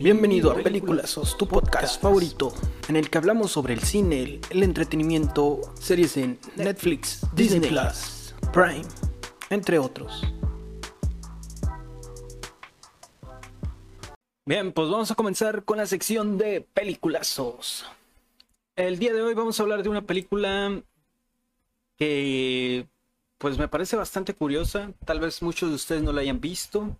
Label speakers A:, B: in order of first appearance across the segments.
A: Bienvenido a Películas, tu podcast favorito, en el que hablamos sobre el cine, el entretenimiento, series en Netflix, Disney Plus, Prime, entre otros. Bien, pues vamos a comenzar con la sección de peliculazos. El día de hoy vamos a hablar de una película que pues me parece bastante curiosa. Tal vez muchos de ustedes no la hayan visto.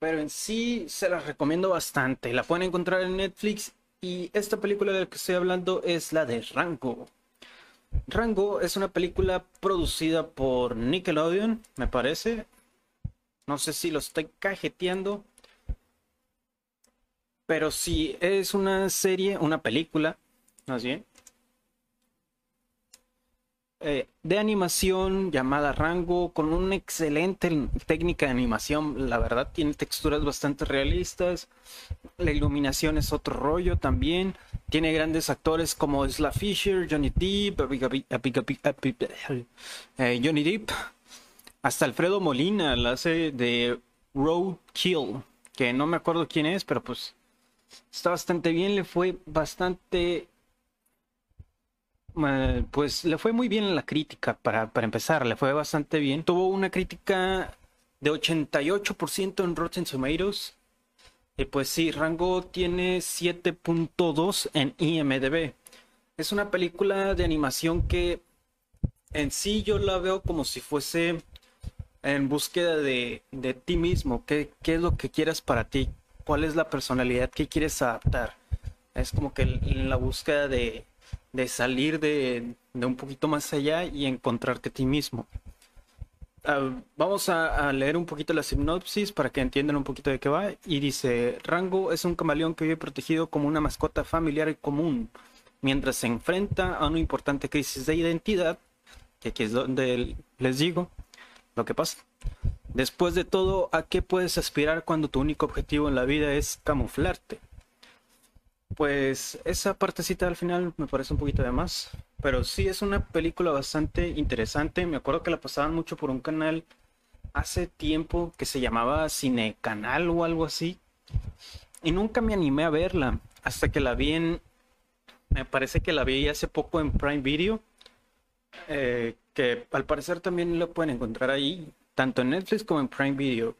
A: Pero en sí se la recomiendo bastante. La pueden encontrar en Netflix. Y esta película de la que estoy hablando es la de Rango. Rango es una película producida por Nickelodeon, me parece. No sé si lo estoy cajeteando. Pero sí, es una serie, una película, más bien, eh, de animación llamada Rango, con una excelente técnica de animación. La verdad, tiene texturas bastante realistas. La iluminación es otro rollo también. Tiene grandes actores como Isla Fisher, Johnny Depp, eh, Johnny Depp. Hasta Alfredo Molina la hace de Roadkill, que no me acuerdo quién es, pero pues está bastante bien. Le fue bastante eh, pues le fue muy bien en la crítica, para, para, empezar, le fue bastante bien. Tuvo una crítica de 88% en Rotten Tomatoes. Y pues sí, Rango tiene 7.2 en IMDB. Es una película de animación que en sí yo la veo como si fuese en búsqueda de, de ti mismo. ¿Qué, ¿Qué es lo que quieras para ti? ¿Cuál es la personalidad que quieres adaptar? Es como que en la búsqueda de, de salir de, un poquito más allá y encontrarte a ti mismo. Ah, vamos a, leer un poquito la sinopsis para que entiendan un poquito de qué va. Y dice, Rango es un camaleón que vive protegido como una mascota familiar y común, mientras se enfrenta a una importante crisis de identidad, que aquí es donde les digo lo que pasa. Después de todo, ¿a qué puedes aspirar cuando tu único objetivo en la vida es camuflarte? Pues esa partecita al final me parece un poquito de más. Pero sí es una película bastante interesante. Me acuerdo que la pasaban mucho por un canal hace tiempo que se llamaba Cine Canal o algo así. Y nunca me animé a verla. Hasta que la vi en. Me parece que la vi hace poco en Prime Video. Eh, que al parecer también lo pueden encontrar ahí. Tanto en Netflix como en Prime Video.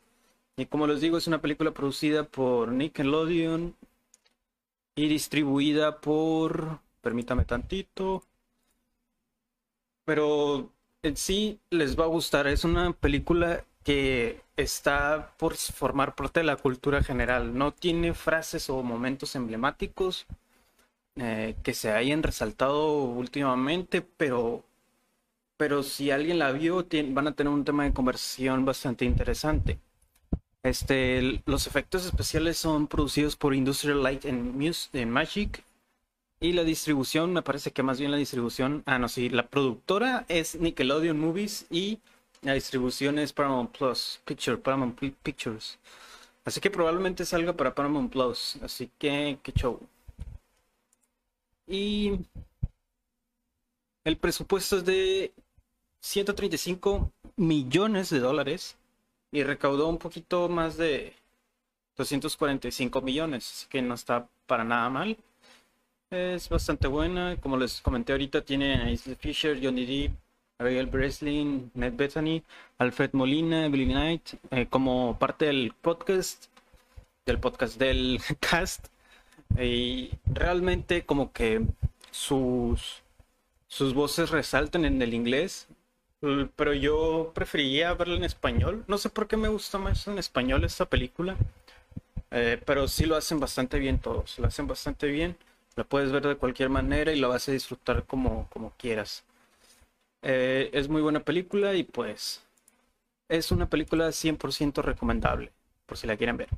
A: Y como les digo, es una película producida por Nickelodeon, y distribuida por, permítame tantito, pero en sí les va a gustar. Es una película que está por formar parte de la cultura general. No tiene frases o momentos emblemáticos eh, que se hayan resaltado últimamente, pero, pero si alguien la vio, van a tener un tema de conversación bastante interesante. Este, los efectos especiales son producidos por Industrial Light and, Magic. Y la distribución, me parece que más bien la distribución. Ah, no, sí, la productora es Nickelodeon Movies y la distribución es Paramount Plus, Picture, Paramount Pictures. Así que probablemente salga para Paramount Plus. Así que, qué show. Y el presupuesto es de 135 millones de dólares y recaudó un poquito más de 245 millones, así que no está para nada mal. Es bastante buena, como les comenté ahorita, tiene a Isla Fisher, Johnny Depp, Ariel Breslin, Ned Bethany, Alfred Molina, Billy Knight, eh, como parte del podcast, del podcast del cast. Y realmente como que sus, sus voces resaltan en el inglés. Pero yo preferiría verla en español. No sé por qué me gusta más en español esta película. Eh, pero sí lo hacen bastante bien todos. Lo hacen bastante bien. La puedes ver de cualquier manera y la vas a disfrutar como, como quieras. Eh, es muy buena película y pues es una película 100% recomendable. Por si la quieren ver.